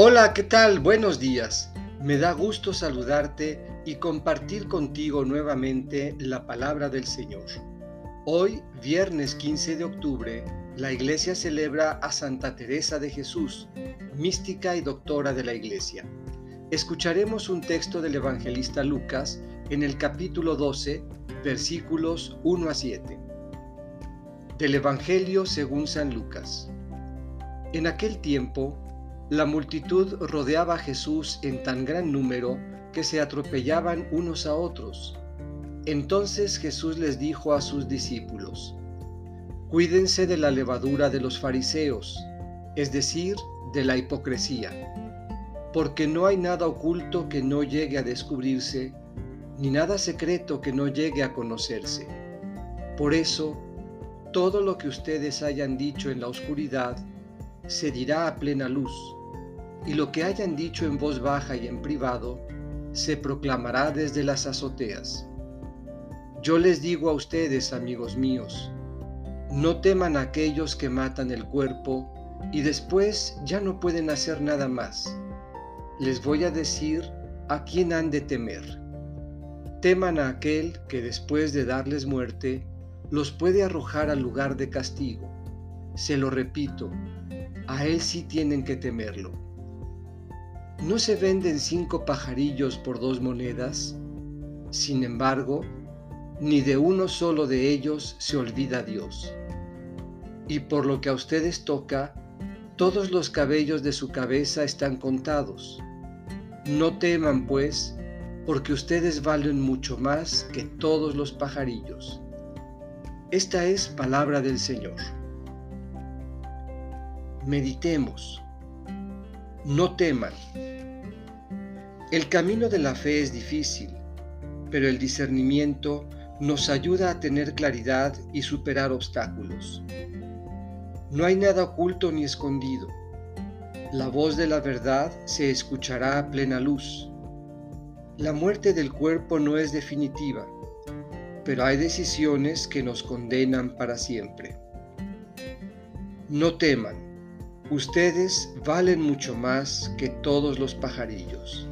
Hola, ¿qué tal? Buenos días. Me da gusto saludarte y compartir contigo nuevamente la palabra del Señor. Hoy, viernes 15 de octubre, la iglesia celebra a Santa Teresa de Jesús, mística y doctora de la iglesia. Escucharemos un texto del evangelista Lucas en el capítulo 12, versículos 1 a 7. Del Evangelio según San Lucas. En aquel tiempo, la multitud rodeaba a Jesús en tan gran número que se atropellaban unos a otros. Entonces Jesús les dijo a sus discípulos, Cuídense de la levadura de los fariseos, es decir, de la hipocresía, porque no hay nada oculto que no llegue a descubrirse, ni nada secreto que no llegue a conocerse. Por eso, todo lo que ustedes hayan dicho en la oscuridad, se dirá a plena luz y lo que hayan dicho en voz baja y en privado, se proclamará desde las azoteas. Yo les digo a ustedes, amigos míos, no teman a aquellos que matan el cuerpo y después ya no pueden hacer nada más. Les voy a decir a quién han de temer. Teman a aquel que después de darles muerte, los puede arrojar al lugar de castigo. Se lo repito, a él sí tienen que temerlo. ¿No se venden cinco pajarillos por dos monedas? Sin embargo, ni de uno solo de ellos se olvida Dios. Y por lo que a ustedes toca, todos los cabellos de su cabeza están contados. No teman, pues, porque ustedes valen mucho más que todos los pajarillos. Esta es palabra del Señor. Meditemos. No teman. El camino de la fe es difícil, pero el discernimiento nos ayuda a tener claridad y superar obstáculos. No hay nada oculto ni escondido. La voz de la verdad se escuchará a plena luz. La muerte del cuerpo no es definitiva, pero hay decisiones que nos condenan para siempre. No teman, ustedes valen mucho más que todos los pajarillos.